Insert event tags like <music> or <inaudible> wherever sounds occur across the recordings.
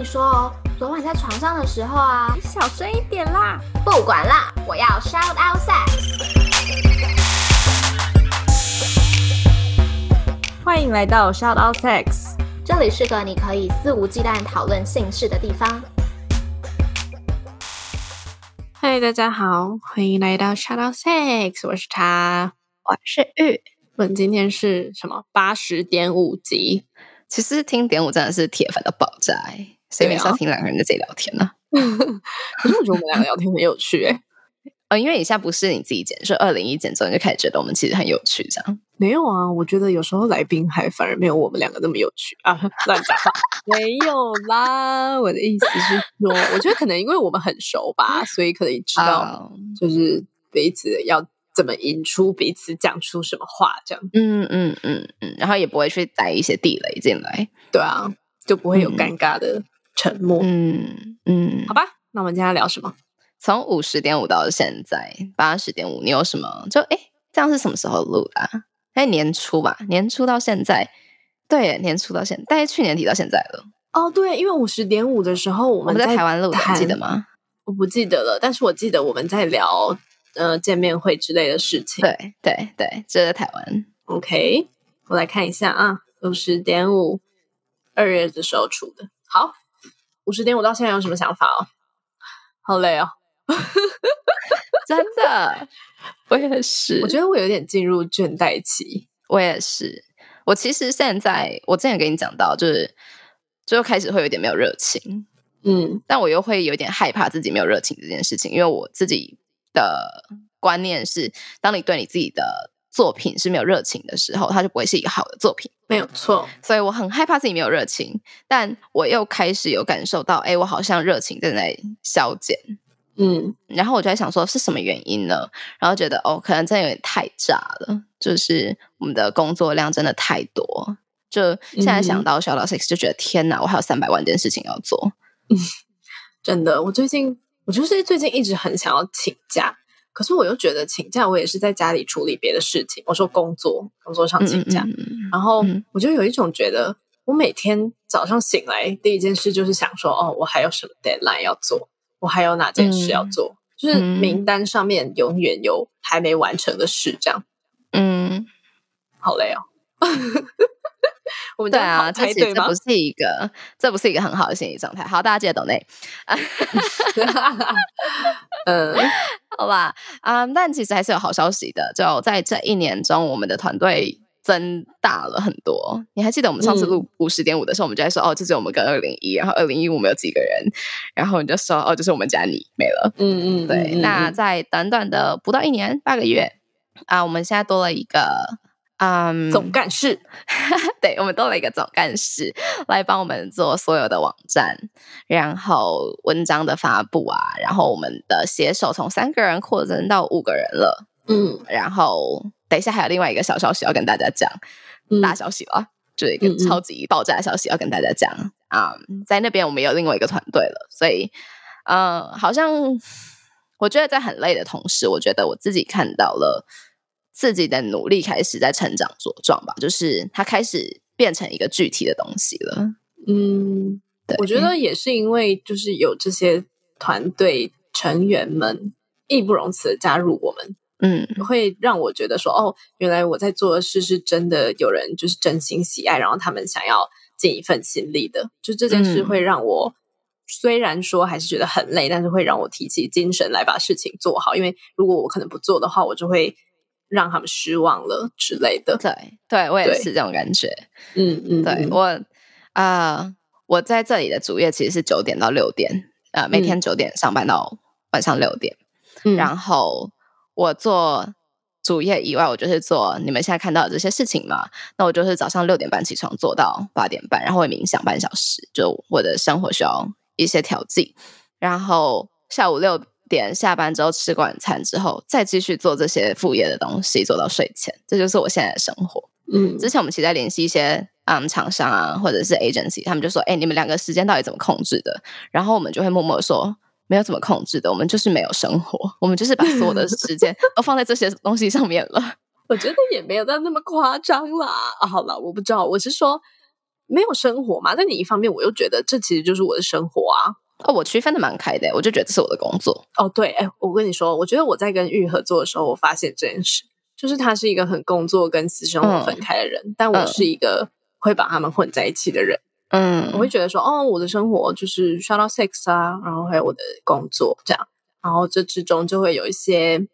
你说哦，昨晚在床上的时候啊，你小声一点啦！不管啦，我要 shout out sex。欢迎来到 Shout Out Sex，这里是个你可以肆无忌惮讨论性事的地方。嗨，大家好，欢迎来到 Shout Out Sex，我是他，我是玉。我们今天是什么八十点五集？其实听点五真的是铁粉的爆炸哎，谁没事听两个人在这里聊天呢？<laughs> 可是我觉得我们两个聊天很有趣哎。呃，因为以下不是你自己剪，是二零一剪之后你就开始觉得我们其实很有趣，这样没有啊？我觉得有时候来宾还反而没有我们两个那么有趣啊！<laughs> 乱讲话，没有啦。我的意思是说，我觉得可能因为我们很熟吧，所以可以知道就是彼此要怎么引出彼此讲出什么话，这样。嗯嗯嗯嗯，然后也不会去带一些地雷进来，对啊，就不会有尴尬的沉默。嗯嗯，好吧，那我们今天聊什么？从五十点五到现在八十点五，你有什么？就哎，这样是什么时候录的？哎，年初吧，年初到现在，对，年初到现在，大概去年底到现在了。哦，对，因为五十点五的时候我们在台湾录的，记得吗？我不记得了，但是我记得我们在聊呃见面会之类的事情。对对对，就在台湾。OK，我来看一下啊，五十点五，二月的时候出的。好，五十天，我到现在有什么想法哦？好累哦。<laughs> 真的，<laughs> 我也是。我觉得我有点进入倦怠期。我也是。我其实现在，我之前跟你讲到，就是就开始会有点没有热情。嗯，但我又会有点害怕自己没有热情这件事情，因为我自己的观念是，当你对你自己的作品是没有热情的时候，它就不会是一个好的作品。没有错。所以我很害怕自己没有热情，但我又开始有感受到，哎，我好像热情正在消减。嗯，然后我就在想说是什么原因呢？然后觉得哦，可能真的有点太炸了，就是我们的工作量真的太多。就现在想到小老 six，就觉得天哪，我还有三百万件事情要做。嗯 <laughs> 真的，我最近我就是最近一直很想要请假，可是我又觉得请假我也是在家里处理别的事情。我说工作工作上请假，然后我就有一种觉得，我每天早上醒来第一件事就是想说，哦，我还有什么 deadline 要做。我还有哪件事要做？就是名单上面永远有还没完成的事，这样。嗯，好累哦。<laughs> 我们对啊，这其实这不是一个，这不是一个很好的心理状态。好，大家记得懂内。<laughs> 嗯，好吧。啊，但其实还是有好消息的。就在这一年中，我们的团队。增大了很多。你还记得我们上次录五十点五的时候，我们就在说哦，这是我们跟二零一，然后二零一我们有几个人，然后你就说哦，就是我们家你没了。嗯嗯，对。那在短短的不到一年八个月啊，我们现在多了一个嗯总干事，<laughs> 对我们多了一个总干事来帮我们做所有的网站，然后文章的发布啊，然后我们的写手从三个人扩增到五个人了。嗯，然后。等一下，还有另外一个小消息要跟大家讲，大消息了，就是一个超级爆炸的消息要跟大家讲啊！在那边我们有另外一个团队了，所以，嗯，好像我觉得在很累的同时，我觉得我自己看到了自己的努力开始在成长茁壮吧，就是它开始变成一个具体的东西了。嗯，对，我觉得也是因为就是有这些团队成员们义不容辞的加入我们。嗯，会让我觉得说，哦，原来我在做的事是真的有人就是真心喜爱，然后他们想要尽一份心力的。就这件事会让我虽然说还是觉得很累，但是会让我提起精神来把事情做好。因为如果我可能不做的话，我就会让他们失望了之类的。对，对我也是这种感觉。嗯嗯，对我啊，我在这里的主业其实是九点到六点，呃，每天九点上班到晚上六点，嗯然后。我做主业以外，我就是做你们现在看到的这些事情嘛。那我就是早上六点半起床，做到八点半，然后会冥想半小时。就我的生活需要一些调剂，然后下午六点下班之后吃晚餐之后，再继续做这些副业的东西，做到睡前。这就是我现在的生活。嗯，之前我们其实在联系一些嗯厂商啊，或者是 agency，他们就说：“哎，你们两个时间到底怎么控制的？”然后我们就会默默说。没有怎么控制的，我们就是没有生活，我们就是把所有的时间 <laughs> 都放在这些东西上面了。我觉得也没有到那么夸张啦。好了，我不知道，我是说，没有生活嘛。但你一方面，我又觉得这其实就是我的生活啊。哦，我区分的蛮开的，我就觉得这是我的工作。哦，对，哎，我跟你说，我觉得我在跟玉合作的时候，我发现这件事，就是他是一个很工作跟私生活分开的人，但我是一个会把他们混在一起的人。嗯，我会觉得说，哦，我的生活就是 shout out sex 啊，然后还有我的工作这样，然后这之中就会有一些，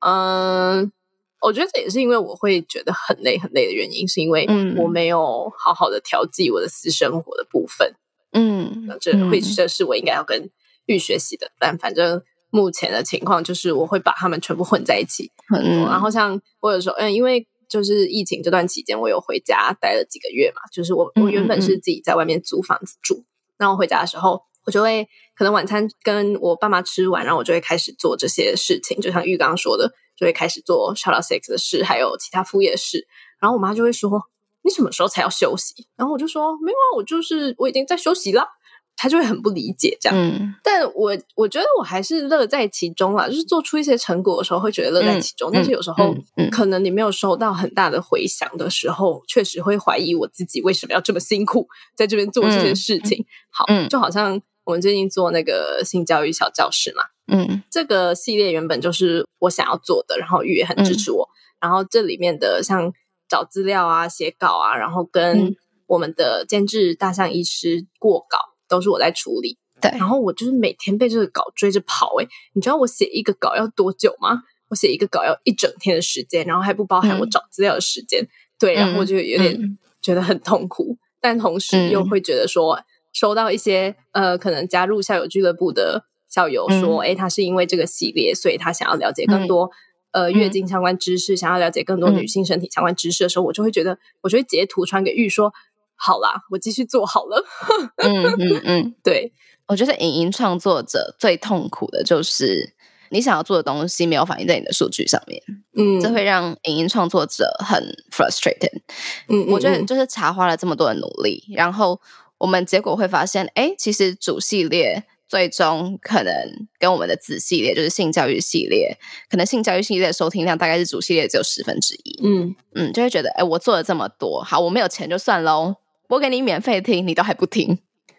嗯，我觉得这也是因为我会觉得很累很累的原因，是因为我没有好好的调剂我的私生活的部分。嗯，这会这是我应该要跟玉学习的，但反正目前的情况就是我会把他们全部混在一起。嗯，然后像我有时候，嗯，因为。就是疫情这段期间，我有回家待了几个月嘛。就是我我原本是自己在外面租房子住，那我回家的时候，我就会可能晚餐跟我爸妈吃完，然后我就会开始做这些事情，就像玉刚刚说的，就会开始做 s h o u t sex 的事，还有其他副业事。然后我妈就会说：“你什么时候才要休息？”然后我就说：“没有啊，我就是我已经在休息了。”他就会很不理解这样，但我我觉得我还是乐在其中啦，就是做出一些成果的时候会觉得乐在其中，但是有时候可能你没有收到很大的回响的时候，确实会怀疑我自己为什么要这么辛苦在这边做这件事情。好，就好像我们最近做那个性教育小教室嘛，嗯，这个系列原本就是我想要做的，然后玉也很支持我，然后这里面的像找资料啊、写稿啊，然后跟我们的监制大象医师过稿。都是我在处理，对。然后我就是每天被这个稿追着跑，哎，你知道我写一个稿要多久吗？我写一个稿要一整天的时间，然后还不包含我找资料的时间。对，然后我就有点觉得很痛苦，但同时又会觉得说，收到一些呃，可能加入校友俱乐部的校友说，哎，他是因为这个系列，所以他想要了解更多呃月经相关知识，想要了解更多女性身体相关知识的时候，我就会觉得，我就会截图传给玉说。好啦，我继续做好了。嗯嗯嗯，<laughs> 对，我觉得影音创作者最痛苦的就是你想要做的东西没有反映在你的数据上面。嗯，这会让影音创作者很 frustrated。嗯，我觉得就是茶花了这么多的努力，然后我们结果会发现，哎，其实主系列最终可能跟我们的子系列，就是性教育系列，可能性教育系列的收听量大概是主系列只有十分之一。嗯嗯，就会觉得，哎，我做了这么多，好，我没有钱就算喽。我给你免费听，你都还不听，<laughs>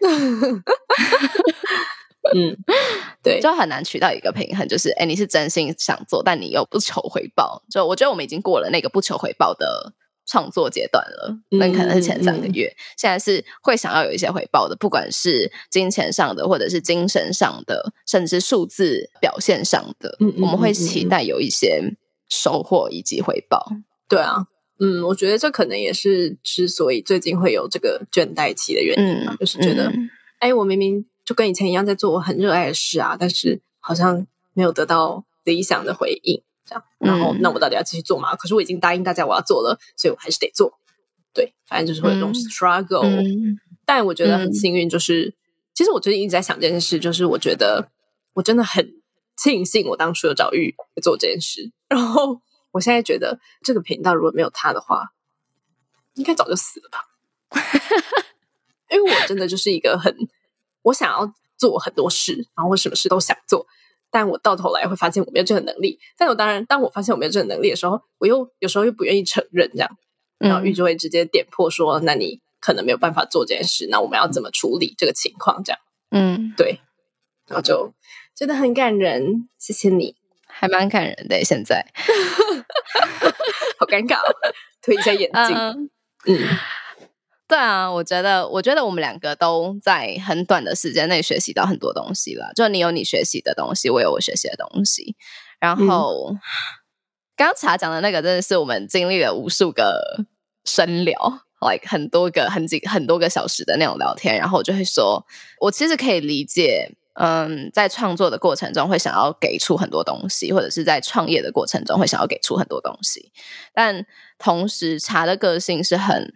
嗯，<laughs> 对，就很难取到一个平衡，就是哎，你是真心想做，但你又不求回报。就我觉得我们已经过了那个不求回报的创作阶段了，那可能是前三个月，现在是会想要有一些回报的，不管是金钱上的，或者是精神上的，甚至数字表现上的，我们会期待有一些收获以及回报。对啊。嗯，我觉得这可能也是之所以最近会有这个倦怠期的原因嘛，就是觉得，哎，我明明就跟以前一样在做我很热爱的事啊，但是好像没有得到理想的回应，这样，然后那我到底要继续做吗？可是我已经答应大家我要做了，所以我还是得做。对，反正就是会有这种 struggle。但我觉得很幸运，就是其实我最近一直在想这件事，就是我觉得我真的很庆幸我当初有找玉做这件事，然后。我现在觉得这个频道如果没有他的话，应该早就死了吧。<laughs> 因为我真的就是一个很我想要做很多事，然后我什么事都想做，但我到头来会发现我没有这个能力。但我当然，当我发现我没有这个能力的时候，我又有时候又不愿意承认这样，然后玉就会直接点破说：“那你可能没有办法做这件事，那我们要怎么处理这个情况？”这样，嗯，对，然后就真的。很感人，谢谢你。还蛮感人的，现在。<laughs> 好尴尬，推一下眼镜。嗯，对啊，我觉得，我觉得我们两个都在很短的时间内学习到很多东西了。就你有你学习的东西，我有我学习的东西。然后，刚刚茶讲的那个，真的是我们经历了无数个深聊，like 很多个很几很多个小时的那种聊天。然后我就会说，我其实可以理解。嗯，在创作的过程中会想要给出很多东西，或者是在创业的过程中会想要给出很多东西，但同时茶的个性是很，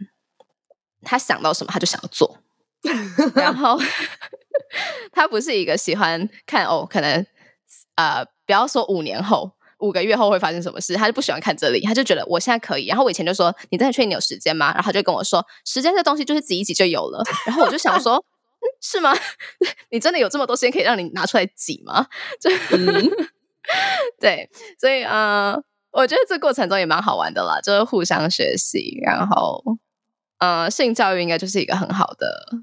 他想到什么他就想要做，然后 <laughs> 他不是一个喜欢看哦，可能呃，不要说五年后、五个月后会发生什么事，他就不喜欢看这里，他就觉得我现在可以。然后我以前就说，你真的确定你有时间吗？然后他就跟我说，时间这东西就是挤一挤就有了。然后我就想说。<laughs> 是吗？<laughs> 你真的有这么多时间可以让你拿出来挤吗？就对，所以呃，我觉得这过程中也蛮好玩的啦，就是互相学习，然后呃，性教育应该就是一个很好的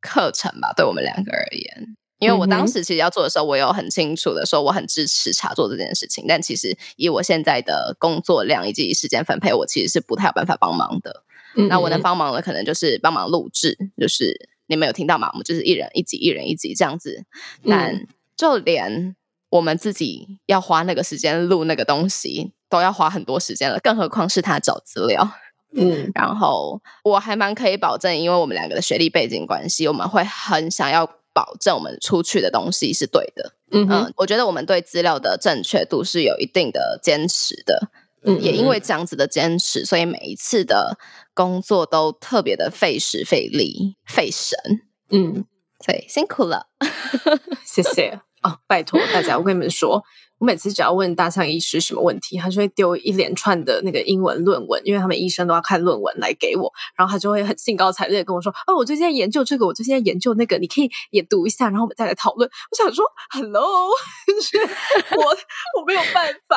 课程吧，对我们两个而言。因为我当时其实要做的时候，我有很清楚的说我很支持茶做这件事情，但其实以我现在的工作量以及时间分配，我其实是不太有办法帮忙的。那我能帮忙的可能就是帮忙录制，就是你们有听到吗？我们就是一人一集，一人一集这样子。但就连我们自己要花那个时间录那个东西，都要花很多时间了，更何况是他找资料。嗯，然后我还蛮可以保证，因为我们两个的学历背景关系，我们会很想要保证我们出去的东西是对的。嗯嗯，我觉得我们对资料的正确度是有一定的坚持的。嗯，也因为这样子的坚持，所以每一次的工作都特别的费时费力费神。嗯，所以，辛苦了，<laughs> 谢谢哦，拜托大家，我跟你们说。我每次只要问大象医师什么问题，他就会丢一连串的那个英文论文，因为他们医生都要看论文来给我，然后他就会很兴高采烈跟我说：“哦，我最近在研究这个，我最近在研究那个，你可以也读一下，然后我们再来讨论。”我想说，Hello，<laughs> 我我没有办法，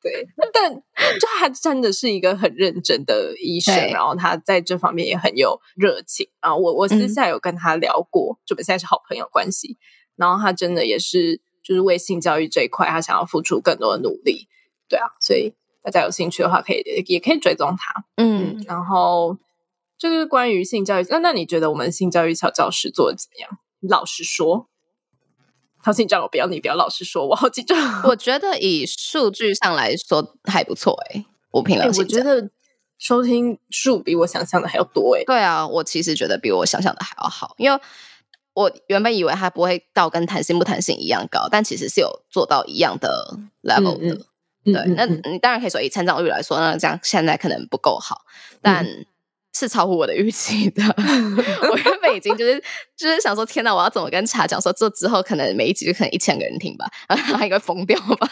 对，但就他真的是一个很认真的医生，然后他在这方面也很有热情啊。我我私下有跟他聊过，就我们现在是好朋友关系，然后他真的也是。就是为性教育这一块，他想要付出更多的努力，对啊，所以大家有兴趣的话，可以也可以追踪他，嗯，然后就是关于性教育，那那你觉得我们性教育小教师做的怎么样？老实说，陶信叫我不要你不要老实说，我好紧张。我觉得以数据上来说还不错，哎，我评论，我觉得收听数比我想象的还要多，哎，对啊，我其实觉得比我想象的还要好，因为。我原本以为它不会到跟弹性不弹性一样高，但其实是有做到一样的 level 的。对，那你当然可以说以成长率来说，那这样现在可能不够好，但是超乎我的预期的。<laughs> 我原本已经就是就是想说，天哪，我要怎么跟茶讲说，这之后可能每一集就可能一千个人听吧，然后他应该疯掉吧？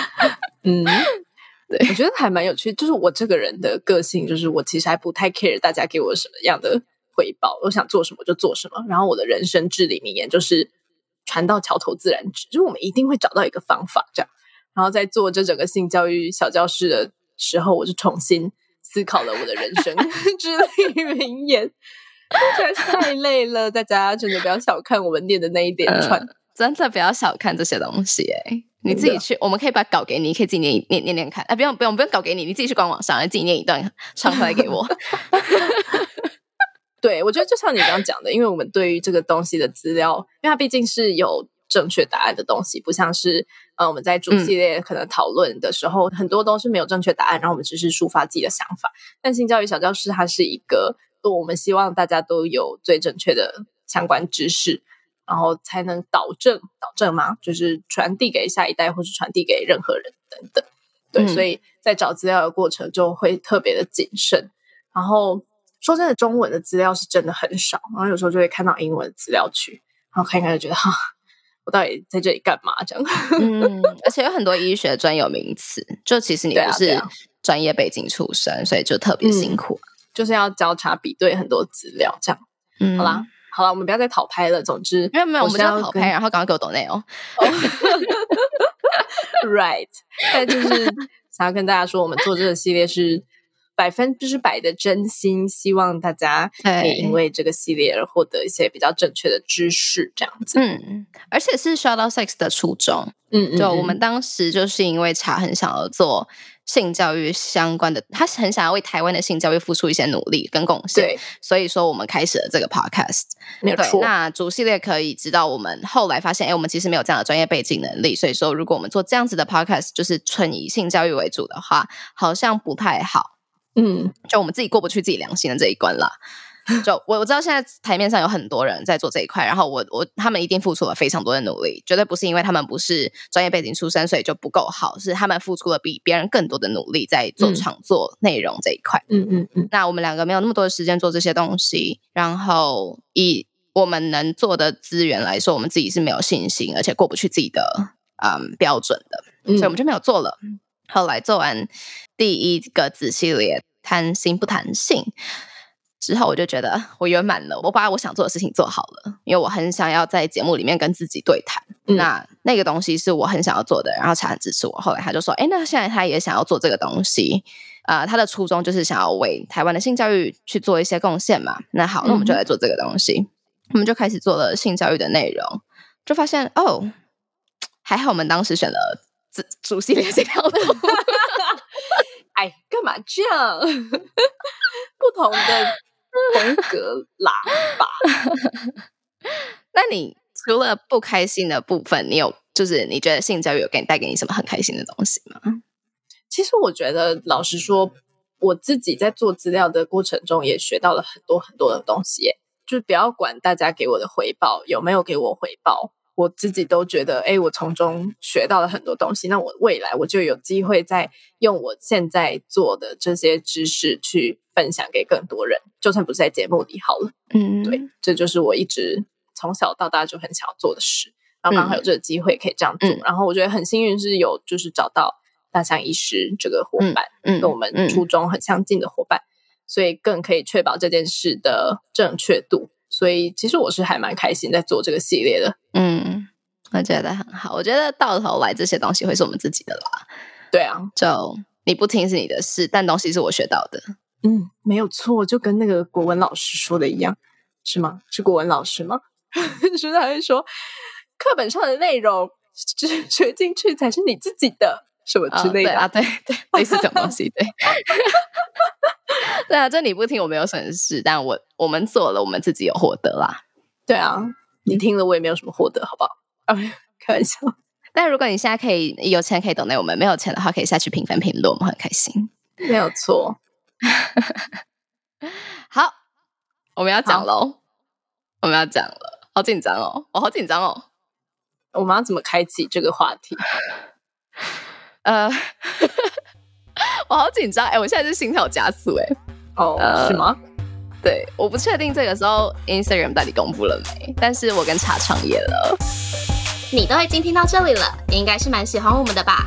<laughs> 嗯，<laughs> 对，我觉得还蛮有趣。就是我这个人的个性，就是我其实还不太 care 大家给我什么样的。回报，我想做什么就做什么。然后我的人生至理名言就是“船到桥头自然直”，就是我们一定会找到一个方法。这样，然后在做这整个性教育小教室的时候，我就重新思考了我的人生 <laughs> 至理名言。太累了，大家真的不要小看我们念的那一点串，真的不要小看这些东西。哎，你自己去，我们可以把稿给你，可以自己念念念念看。哎，不用不用不用稿给你，你自己去官网上，自己念一段唱出来给我。<laughs> 对，我觉得就像你刚刚讲的，因为我们对于这个东西的资料，因为它毕竟是有正确答案的东西，不像是呃我们在主系列可能讨论的时候，很多都是没有正确答案，然后我们只是抒发自己的想法。但性教育小教室它是一个，我们希望大家都有最正确的相关知识，然后才能导正导正嘛，就是传递给下一代，或是传递给任何人等等。对，所以在找资料的过程就会特别的谨慎，然后。说真的，中文的资料是真的很少，然后有时候就会看到英文资料去，然后看一看就觉得哈，我到底在这里干嘛？这样，嗯，<laughs> 而且有很多医学专有名词，就其实你不是专业背景出身，所以就特别辛苦，就是要交叉比对很多资料，这样。嗯，好啦，好了，我们不要再讨拍了。总之，没有没有，我们要讨拍，然后赶快给我抖内哦。Right，但就是想要跟大家说，我们做这个系列是。百分之百的真心，希望大家可以因为这个系列而获得一些比较正确的知识，这样子。嗯，而且是 Shout Out Sex 的初衷。嗯嗯，就我们当时就是因为茶很想要做性教育相关的，他是很想要为台湾的性教育付出一些努力跟贡献，所以说我们开始了这个 Podcast。没错。那主系列可以知道，我们后来发现，哎，我们其实没有这样的专业背景能力，所以说如果我们做这样子的 Podcast，就是纯以性教育为主的话，好像不太好。嗯，就我们自己过不去自己良心的这一关啦。<laughs> 就我我知道现在台面上有很多人在做这一块，然后我我他们一定付出了非常多的努力，绝对不是因为他们不是专业背景出身，所以就不够好，是他们付出了比别人更多的努力在做创作内容这一块。嗯嗯嗯。那我们两个没有那么多的时间做这些东西，然后以我们能做的资源来说，我们自己是没有信心，而且过不去自己的嗯标准的，所以我们就没有做了。后来做完第一个子系列。谈心不谈性之后，我就觉得我圆满了。我把我想做的事情做好了，因为我很想要在节目里面跟自己对谈。那那个东西是我很想要做的，然后才很支持我。后来他就说：“哎，那现在他也想要做这个东西，啊，他的初衷就是想要为台湾的性教育去做一些贡献嘛。那好，那我们就来做这个东西，我们就开始做了性教育的内容，就发现哦，还好我们当时选了主主系列这条路。<laughs> 哎，干嘛这样？<laughs> 不同的 <laughs> 风格喇叭。那你除了不开心的部分，你有就是你觉得性教育有给你带给你什么很开心的东西吗？其实我觉得，老实说，我自己在做资料的过程中也学到了很多很多的东西。就不要管大家给我的回报有没有给我回报。我自己都觉得，哎，我从中学到了很多东西。那我未来我就有机会再用我现在做的这些知识去分享给更多人，就算不是在节目里好了。嗯，对，这就是我一直从小到大就很想要做的事。然后刚好有这个机会可以这样做，然后我觉得很幸运是有就是找到大象医师这个伙伴，跟我们初衷很相近的伙伴，所以更可以确保这件事的正确度。所以其实我是还蛮开心在做这个系列的，嗯，我觉得很好。我觉得到头来这些东西会是我们自己的啦。对啊，就你不听是你的事，但东西是我学到的。嗯，没有错，就跟那个国文老师说的一样，是吗？是国文老师吗？<laughs> 是不是还会说课本上的内容，学进去才是你自己的，什么之类的啊？对对，类似这种东西，对。<laughs> <laughs> 对啊，这你不听我没有损失，但我我们做了，我们自己有获得啦。对啊，你听了我也没有什么获得，好不好？啊 <laughs> 开玩笑。但如果你现在可以有钱可以等待我们，没有钱的话可以下去评分评论，我们很开心。没有错。<laughs> 好，我们要讲喽，我们要讲了，好紧张哦，我好紧张哦。我们要怎么开启这个话题？呃。我好紧张哎！我现在是心跳加速哎！哦，是吗？对，我不确定这个时候 Instagram 到底公布了没，但是我跟茶创业了。你都已经听到这里了，应该是蛮喜欢我们的吧？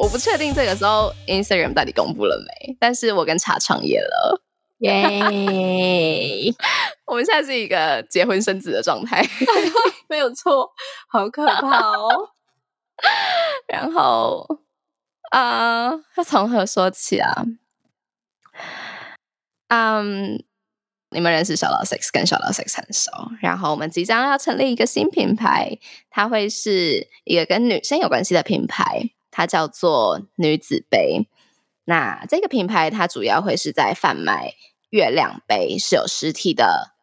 我不确定这个时候 Instagram 到底公布了没，但是我跟茶创业了，耶！<laughs> 我们现在是一个结婚生子的状态，<laughs> 没有错，好可怕哦。<laughs> 然后啊，要从何说起啊？嗯，你们认识小老 six 跟小老 six 很熟，然后我们即将要成立一个新品牌，它会是一个跟女生有关系的品牌。它叫做女子杯，那这个品牌它主要会是在贩卖月亮杯，是有实体的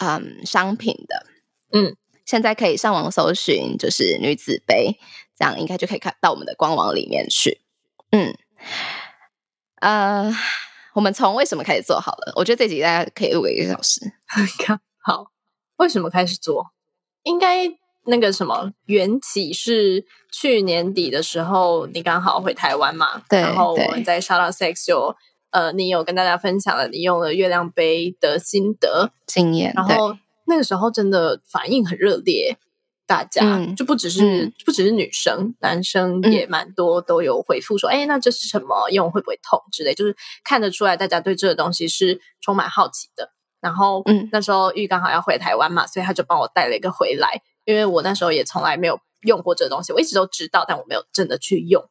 嗯商品的。嗯，现在可以上网搜寻，就是女子杯，这样应该就可以看到我们的官网里面去。嗯，呃，我们从为什么开始做好了？我觉得这集大家可以录个一个小时。<laughs> 好，为什么开始做？应该。那个什么缘起是去年底的时候，你刚好回台湾嘛？对。然后我们在 u t Sex 就呃，你有跟大家分享了你用了月亮杯的心得经验。然后那个时候真的反应很热烈，大家就不只是不只是女生，男生也蛮多都有回复说：“哎，那这是什么？用会不会痛之类？”就是看得出来，大家对这个东西是充满好奇的。然后嗯，那时候玉刚好要回台湾嘛，所以他就帮我带了一个回来。因为我那时候也从来没有用过这个东西，我一直都知道，但我没有真的去用。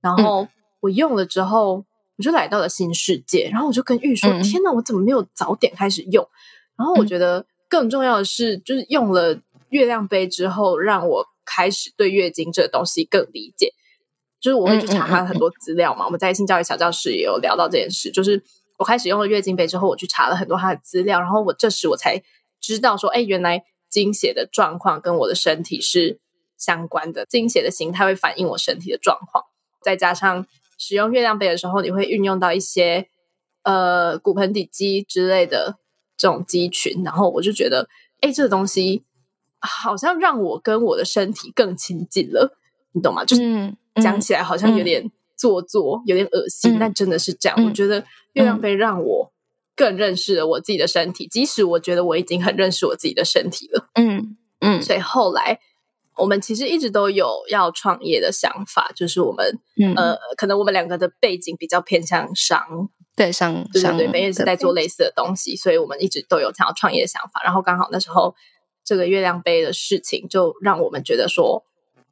然后我用了之后，我就来到了新世界。然后我就跟玉说：“天哪，我怎么没有早点开始用？”然后我觉得更重要的是，就是用了月亮杯之后，让我开始对月经这个东西更理解。就是我会去查它很多资料嘛。我们在性教育小教室也有聊到这件事。就是我开始用了月经杯之后，我去查了很多它的资料，然后我这时我才知道说：“哎，原来。”经血的状况跟我的身体是相关的，经血的形态会反映我身体的状况。再加上使用月亮杯的时候，你会运用到一些呃骨盆底肌之类的这种肌群，然后我就觉得，哎，这个东西好像让我跟我的身体更亲近了，你懂吗？就是讲起来好像有点做作，有点恶心，但真的是这样。我觉得月亮杯让我。更认识了我自己的身体，即使我觉得我已经很认识我自己的身体了。嗯嗯，所以后来我们其实一直都有要创业的想法，就是我们呃，可能我们两个的背景比较偏向商，对商，对对对，本也是在做类似的东西，所以我们一直都有想要创业的想法。然后刚好那时候这个月亮杯的事情，就让我们觉得说，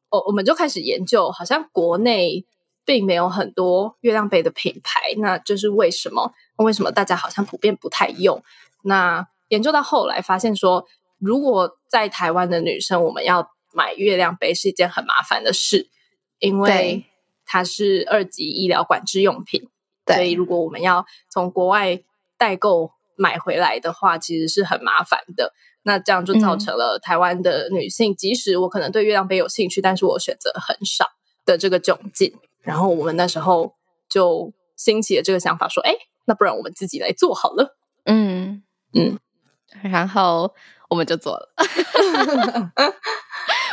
哦，我们就开始研究，好像国内。并没有很多月亮杯的品牌，那就是为什么？为什么大家好像普遍不太用？那研究到后来发现说，如果在台湾的女生，我们要买月亮杯是一件很麻烦的事，因为它是二级医疗管制用品，所以如果我们要从国外代购买回来的话，其实是很麻烦的。那这样就造成了台湾的女性，即使我可能对月亮杯有兴趣，但是我选择很少的这个窘境。然后我们那时候就兴起了这个想法，说：“哎，那不然我们自己来做好了。”嗯嗯，然后我们就做了。<laughs>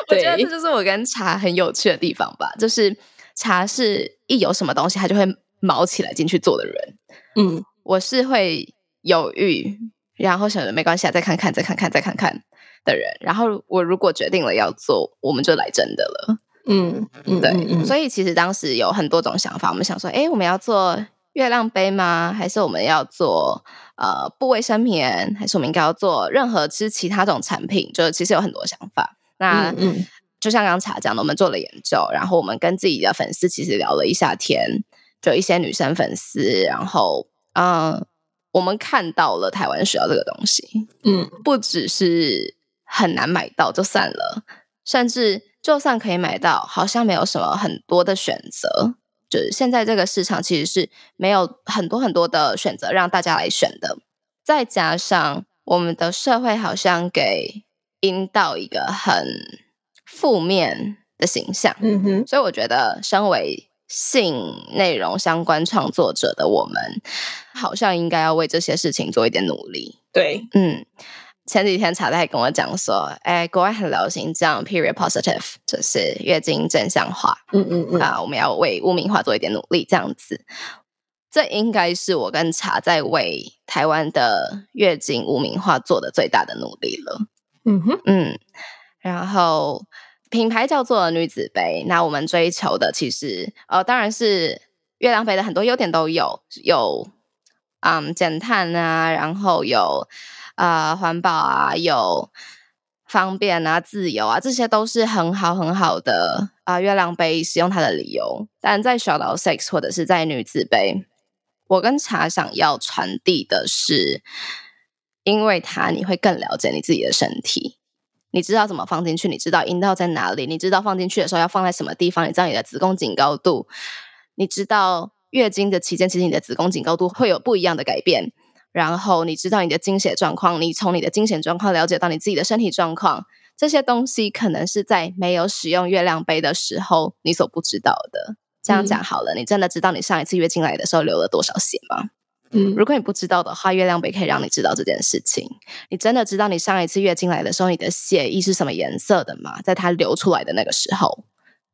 我觉得这就是我跟茶很有趣的地方吧，就是茶是一有什么东西，他就会毛起来进去做的人。嗯，我是会犹豫，然后想着没关系啊，再看看，再看看，再看看的人。然后我如果决定了要做，我们就来真的了。嗯，对，所以其实当时有很多种想法。我们想说，哎，我们要做月亮杯吗？还是我们要做呃不卫生棉？还是我们应该要做任何其实其他种产品？就其实有很多想法。那嗯，就像刚刚茶讲的，我们做了研究，然后我们跟自己的粉丝其实聊了一下天，就一些女生粉丝，然后嗯，我们看到了台湾需要这个东西。嗯，不只是很难买到就算了，甚至。就算可以买到，好像没有什么很多的选择。就是现在这个市场其实是没有很多很多的选择让大家来选的。再加上我们的社会好像给阴道一个很负面的形象，嗯哼。所以我觉得，身为性内容相关创作者的我们，好像应该要为这些事情做一点努力。对，嗯。前几天茶在跟我讲说，哎，国外很流行这样 period positive，就是月经正向化。嗯嗯嗯啊，我们要为污名化做一点努力，这样子。这应该是我跟茶在为台湾的月经污名化做的最大的努力了。嗯哼嗯，然后品牌叫做女子杯，那我们追求的其实呃，当然是月亮杯的很多优点都有，有嗯减碳啊，然后有。啊，环保啊，有方便啊，自由啊，这些都是很好很好的啊。月亮杯使用它的理由，但在小岛 sex 或者是在女子杯，我跟茶想要传递的是，因为它你会更了解你自己的身体，你知道怎么放进去，你知道阴道在哪里，你知道放进去的时候要放在什么地方，你知道你的子宫颈高度，你知道月经的期间，其实你的子宫颈高度会有不一样的改变。然后你知道你的经血状况，你从你的经血状况了解到你自己的身体状况，这些东西可能是在没有使用月亮杯的时候你所不知道的。这样讲好了，你真的知道你上一次月经来的时候流了多少血吗？嗯，如果你不知道的话，月亮杯可以让你知道这件事情。你真的知道你上一次月经来的时候你的血液是什么颜色的吗？在它流出来的那个时候，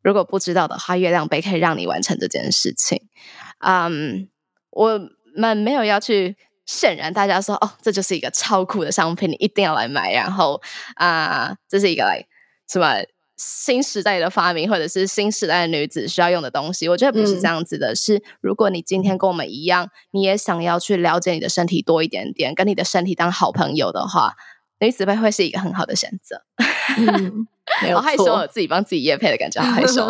如果不知道的话，月亮杯可以让你完成这件事情。嗯，我们没有要去。显然，大家说哦，这就是一个超酷的商品，你一定要来买。然后啊，这是一个来什么新时代的发明，或者是新时代的女子需要用的东西。我觉得不是这样子的，是如果你今天跟我们一样，你也想要去了解你的身体多一点点，跟你的身体当好朋友的话，女子配会是一个很好的选择。<laughs> 好害羞，自己帮自己夜配的感觉，好害羞。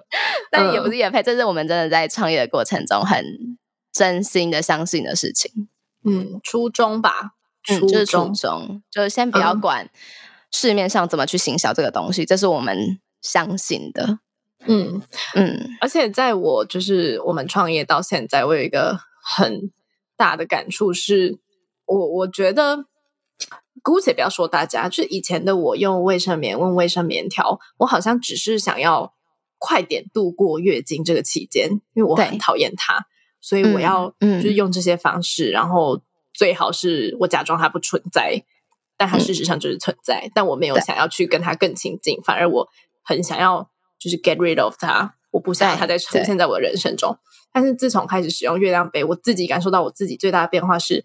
<laughs> 但也不是夜配，这是我们真的在创业的过程中很真心的相信的事情。嗯，初中吧，就是初中，就是先不要管市面上怎么去行销这个东西，这是我们相信的。嗯嗯，而且在我就是我们创业到现在，我有一个很大的感触是，我我觉得姑且不要说大家，就以前的我用卫生棉、问卫生棉条，我好像只是想要快点度过月经这个期间，因为我很讨厌它。所以我要就是用这些方式，然后最好是我假装它不存在，但它事实上就是存在。但我没有想要去跟它更亲近，反而我很想要就是 get rid of 它，我不想要它再出现在我的人生中。但是自从开始使用月亮杯，我自己感受到我自己最大的变化是，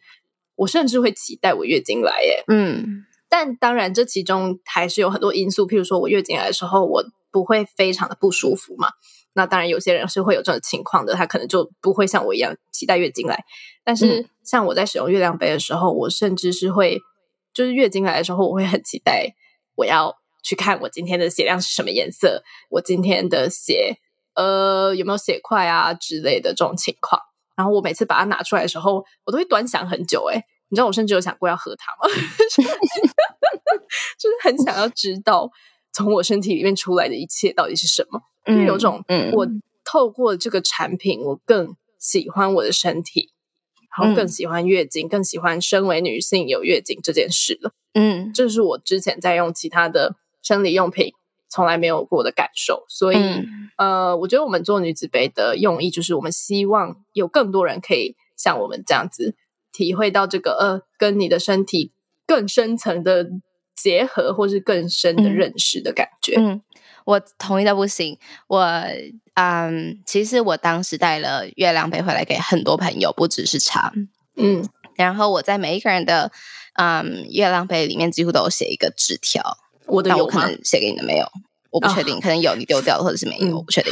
我甚至会期待我月经来，耶。嗯。但当然，这其中还是有很多因素，譬如说我月经来的时候，我不会非常的不舒服嘛。那当然，有些人是会有这种情况的，他可能就不会像我一样期待月经来。但是，像我在使用月亮杯的时候，我甚至是会，就是月经来的时候，我会很期待我要去看我今天的血量是什么颜色，我今天的血呃有没有血块啊之类的这种情况。然后我每次把它拿出来的时候，我都会端详很久。诶你知道我甚至有想过要喝它吗？<laughs> 就是很想要知道从我身体里面出来的一切到底是什么。就有种，我透过这个产品，我更喜欢我的身体，然后更喜欢月经，更喜欢身为女性有月经这件事了。嗯，这是我之前在用其他的生理用品从来没有过的感受。所以，呃，我觉得我们做女子杯的用意，就是我们希望有更多人可以像我们这样子，体会到这个呃，跟你的身体更深层的结合，或是更深的认识的感觉。嗯。我同意的不行。我嗯，其实我当时带了月亮杯回来给很多朋友，不只是茶。嗯，然后我在每一个人的嗯月亮杯里面几乎都有写一个纸条。我的有可能写给你的没有，我不确定，可能有你丢掉或者是没有，我不确定。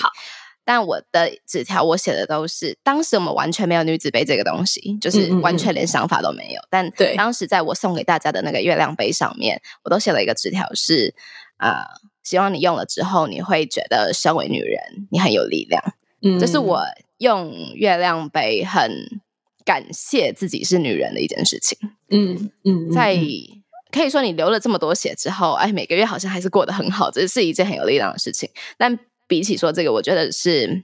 但我的纸条我写的都是当时我们完全没有女子杯这个东西，就是完全连想法都没有。但对，当时在我送给大家的那个月亮杯上面，我都写了一个纸条，是啊。希望你用了之后，你会觉得身为女人，你很有力量。嗯，这是我用月亮杯很感谢自己是女人的一件事情。嗯嗯，在可以说你流了这么多血之后，哎，每个月好像还是过得很好，这是一件很有力量的事情。但比起说这个，我觉得是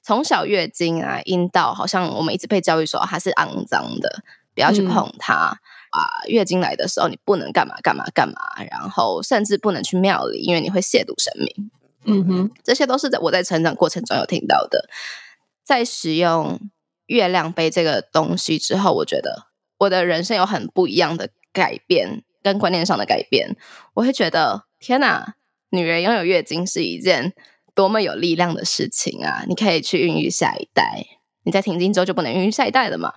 从小月经啊、阴道，好像我们一直被教育说它是肮脏的，不要去碰它。啊，月经来的时候你不能干嘛干嘛干嘛，然后甚至不能去庙里，因为你会亵渎神明。嗯哼，这些都是在我在成长过程中有听到的。在使用月亮杯这个东西之后，我觉得我的人生有很不一样的改变，跟观念上的改变。我会觉得，天哪，女人拥有月经是一件多么有力量的事情啊！你可以去孕育下一代，你在停经之后就不能孕育下一代了嘛？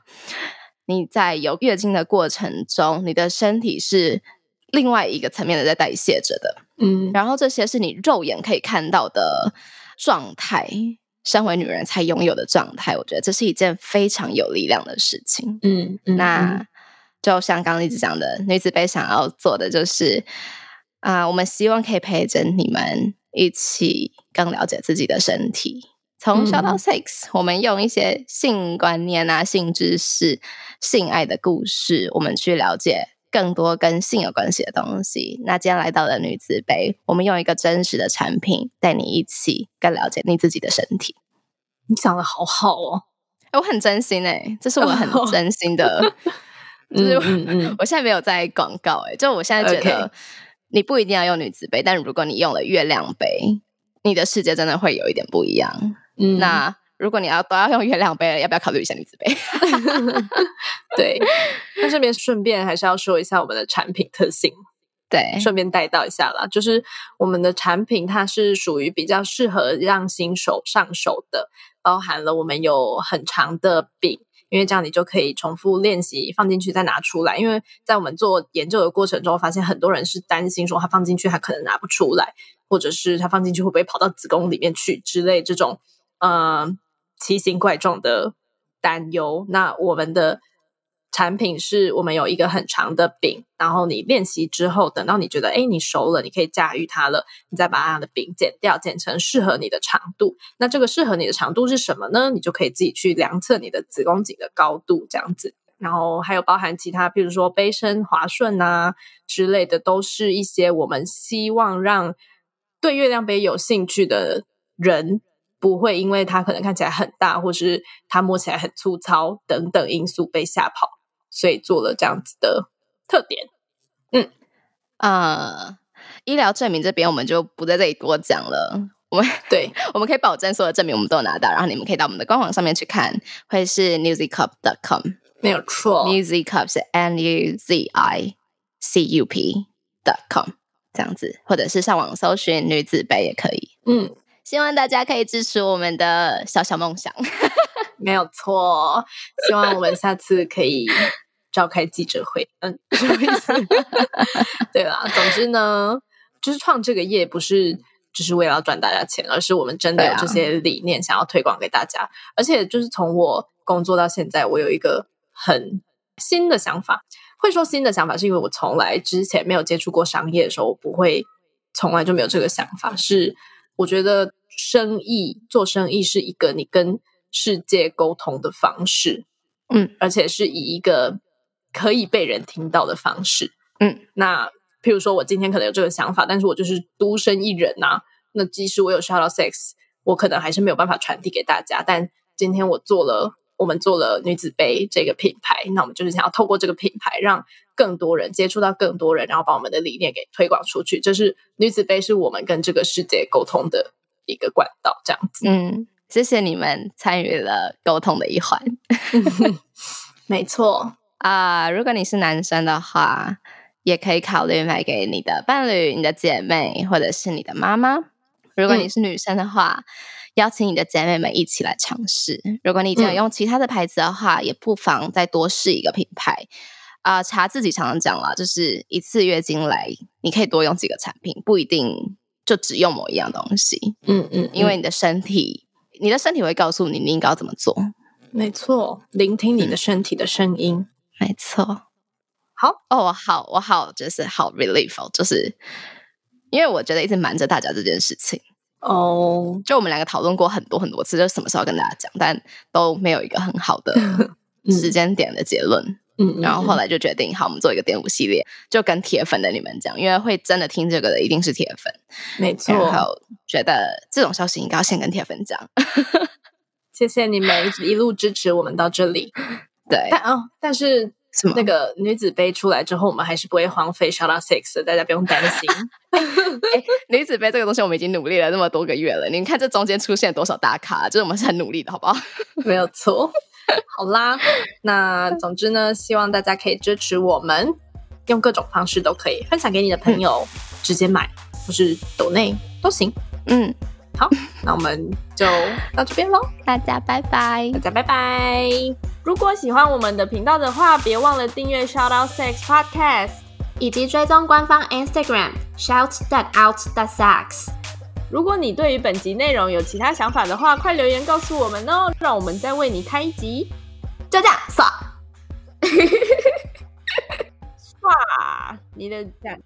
你在有月经的过程中，你的身体是另外一个层面的在代谢着的，嗯，然后这些是你肉眼可以看到的状态，身为女人才拥有的状态，我觉得这是一件非常有力量的事情，嗯，那就像刚刚一直讲的，女子杯想要做的就是啊，我们希望可以陪着你们一起更了解自己的身体。从小到 sex，我们用一些性观念啊、性知识、性爱的故事，我们去了解更多跟性有关系的东西。那今天来到了女子杯，我们用一个真实的产品带你一起更了解你自己的身体。你讲的好好哦，我很真心哎，这是我很真心的 <laughs> <laughs> 就是我现在没有在广告哎，就我现在觉得你不一定要用女子杯，但如果你用了月亮杯，你的世界真的会有一点不一样。那如果你要都要用月亮杯，要不要考虑一下女子杯？<laughs> 对，那这边顺便还是要说一下我们的产品特性。对，顺便带到一下啦，就是我们的产品它是属于比较适合让新手上手的，包含了我们有很长的柄，因为这样你就可以重复练习放进去再拿出来。因为在我们做研究的过程中，发现很多人是担心说他放进去他可能拿不出来，或者是他放进去会不会跑到子宫里面去之类这种。嗯，奇形怪状的担忧。那我们的产品是我们有一个很长的柄，然后你练习之后，等到你觉得哎你熟了，你可以驾驭它了，你再把它的柄剪掉，剪成适合你的长度。那这个适合你的长度是什么呢？你就可以自己去量测你的子宫颈的高度，这样子。然后还有包含其他，比如说杯身滑顺啊之类的，都是一些我们希望让对月亮杯有兴趣的人。不会因为它可能看起来很大，或是它摸起来很粗糙等等因素被吓跑，所以做了这样子的特点。嗯啊，医疗证明这边我们就不在这里多讲了。我们对，<laughs> 我们可以保证所有证明我们都有拿到，然后你们可以到我们的官网上面去看，会是 musicup.com，没有错，newzicup 是 n u z i c u p.com 这样子，或者是上网搜寻女子杯也可以。嗯。希望大家可以支持我们的小小梦想，<laughs> 没有错。希望我们下次可以召开记者会。<laughs> 嗯，什么意思？对啦，总之呢，就是创这个业不是只是为了要赚大家钱，而是我们真的有这些理念想要推广给大家。而且就是从我工作到现在，我有一个很新的想法。会说新的想法，是因为我从来之前没有接触过商业的时候，我不会从来就没有这个想法。是我觉得生意做生意是一个你跟世界沟通的方式，嗯，而且是以一个可以被人听到的方式，嗯。那譬如说我今天可能有这个想法，但是我就是独身一人呐。那即使我有 shout out sex，我可能还是没有办法传递给大家。但今天我做了。我们做了女子杯这个品牌，那我们就是想要透过这个品牌，让更多人接触到更多人，然后把我们的理念给推广出去。就是女子杯是我们跟这个世界沟通的一个管道，这样子。嗯，谢谢你们参与了沟通的一环。<laughs> 没错啊，如果你是男生的话，也可以考虑买给你的伴侣、你的姐妹，或者是你的妈妈。如果你是女生的话。邀请你的姐妹们一起来尝试。如果你已经有用其他的牌子的话，也不妨再多试一个品牌。啊，查自己常常讲了，就是一次月经来，你可以多用几个产品，不一定就只用某一样东西。嗯嗯，因为你的身体，你的身体会告诉你你应该要怎么做。没错，聆听你的身体的声音。没错。好哦，我好，我好，就是好 relief，就是因为我觉得一直瞒着大家这件事情。哦，就我们两个讨论过很多很多次，就什么时候跟大家讲，但都没有一个很好的 <laughs> 时间点的结论。嗯，然后后来就决定，好，我们做一个点舞系列，就跟铁粉的你们讲，因为会真的听这个的一定是铁粉，没错。然后觉得这种消息应该要先跟铁粉讲。<laughs> 谢谢你们一路支持我们到这里。对，但哦，但是。那个女子杯出来之后，我们还是不会荒废 Shout Out Six，大家不用担心。<laughs> 女子杯这个东西，我们已经努力了那么多个月了。你看这中间出现多少大咖，就是我们是很努力的，好不好？<laughs> 没有错。好啦，那总之呢，希望大家可以支持我们，用各种方式都可以分享给你的朋友，直接买或是抖内都行。嗯。好，<laughs> 那我们就到这边喽，大家拜拜，大家拜拜。如果喜欢我们的频道的话，别忘了订阅 Shout Out Sex Podcast，以及追踪官方 Instagram Shout That Out That Sex。如果你对于本集内容有其他想法的话，快留言告诉我们哦，让我们再为你开一集。就这样，刷，<laughs> 刷，你的赞。